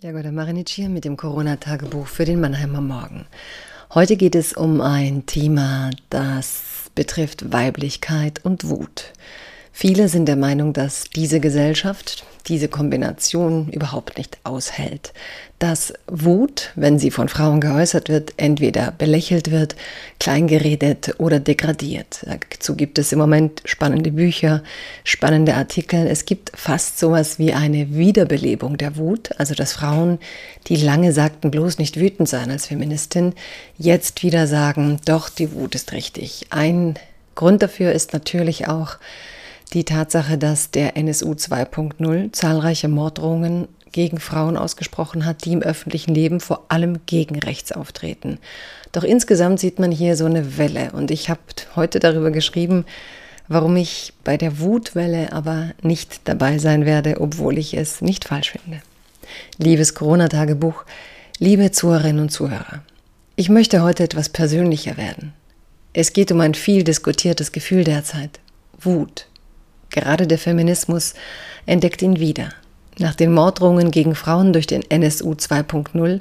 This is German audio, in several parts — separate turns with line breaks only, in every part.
Jagoda Marinic hier mit dem Corona-Tagebuch für den Mannheimer Morgen. Heute geht es um ein Thema, das betrifft Weiblichkeit und Wut. Viele sind der Meinung, dass diese Gesellschaft diese Kombination überhaupt nicht aushält. Dass Wut, wenn sie von Frauen geäußert wird, entweder belächelt wird, kleingeredet oder degradiert. Dazu gibt es im Moment spannende Bücher, spannende Artikel. Es gibt fast sowas wie eine Wiederbelebung der Wut, also dass Frauen, die lange sagten, bloß nicht wütend sein als Feministin, jetzt wieder sagen, doch, die Wut ist richtig. Ein Grund dafür ist natürlich auch, die Tatsache, dass der NSU 2.0 zahlreiche Morddrohungen gegen Frauen ausgesprochen hat, die im öffentlichen Leben vor allem gegen rechts auftreten. Doch insgesamt sieht man hier so eine Welle und ich habe heute darüber geschrieben, warum ich bei der Wutwelle aber nicht dabei sein werde, obwohl ich es nicht falsch finde. Liebes Corona-Tagebuch, liebe Zuhörerinnen und Zuhörer, ich möchte heute etwas persönlicher werden. Es geht um ein viel diskutiertes Gefühl derzeit, Wut. Gerade der Feminismus entdeckt ihn wieder. Nach den Morddrohungen gegen Frauen durch den NSU 2.0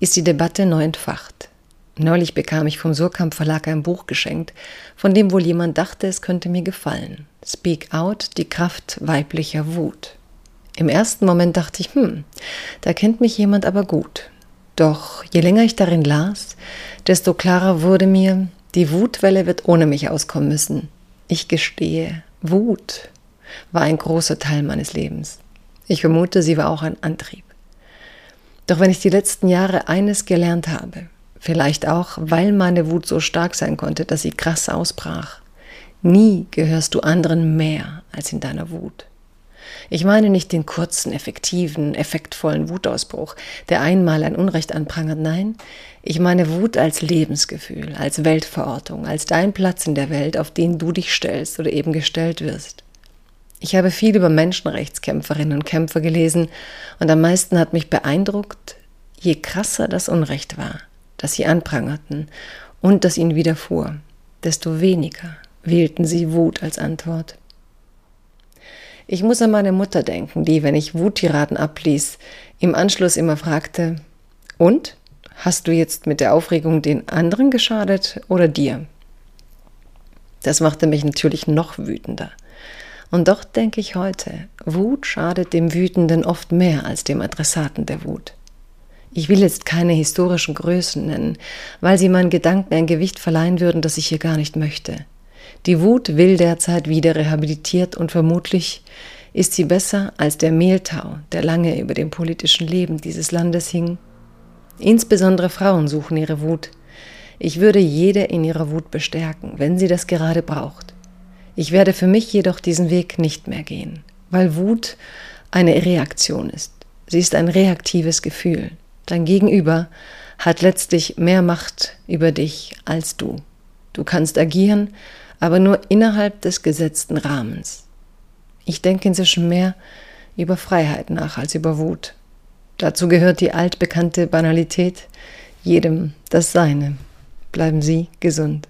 ist die Debatte neu entfacht. Neulich bekam ich vom Surkamp Verlag ein Buch geschenkt, von dem wohl jemand dachte, es könnte mir gefallen. Speak Out, die Kraft weiblicher Wut. Im ersten Moment dachte ich, hm, da kennt mich jemand aber gut. Doch je länger ich darin las, desto klarer wurde mir, die Wutwelle wird ohne mich auskommen müssen. Ich gestehe, Wut war ein großer Teil meines Lebens. Ich vermute, sie war auch ein Antrieb. Doch wenn ich die letzten Jahre eines gelernt habe, vielleicht auch, weil meine Wut so stark sein konnte, dass sie krass ausbrach, nie gehörst du anderen mehr als in deiner Wut. Ich meine nicht den kurzen, effektiven, effektvollen Wutausbruch, der einmal ein Unrecht anprangert, nein, ich meine Wut als Lebensgefühl, als Weltverortung, als dein Platz in der Welt, auf den du dich stellst oder eben gestellt wirst. Ich habe viel über Menschenrechtskämpferinnen und Kämpfer gelesen und am meisten hat mich beeindruckt, je krasser das Unrecht war, das sie anprangerten und das ihnen widerfuhr, desto weniger wählten sie Wut als Antwort. Ich muss an meine Mutter denken, die, wenn ich Wuttiraden abließ, im Anschluss immer fragte, und? Hast du jetzt mit der Aufregung den anderen geschadet oder dir? Das machte mich natürlich noch wütender. Und doch denke ich heute, Wut schadet dem Wütenden oft mehr als dem Adressaten der Wut. Ich will jetzt keine historischen Größen nennen, weil sie meinen Gedanken ein Gewicht verleihen würden, das ich hier gar nicht möchte. Die Wut will derzeit wieder rehabilitiert und vermutlich ist sie besser als der Mehltau, der lange über dem politischen Leben dieses Landes hing. Insbesondere Frauen suchen ihre Wut. Ich würde jede in ihrer Wut bestärken, wenn sie das gerade braucht. Ich werde für mich jedoch diesen Weg nicht mehr gehen, weil Wut eine Reaktion ist. Sie ist ein reaktives Gefühl. Dein Gegenüber hat letztlich mehr Macht über dich als du. Du kannst agieren, aber nur innerhalb des gesetzten Rahmens. Ich denke inzwischen mehr über Freiheit nach als über Wut. Dazu gehört die altbekannte Banalität, jedem das Seine. Bleiben Sie gesund.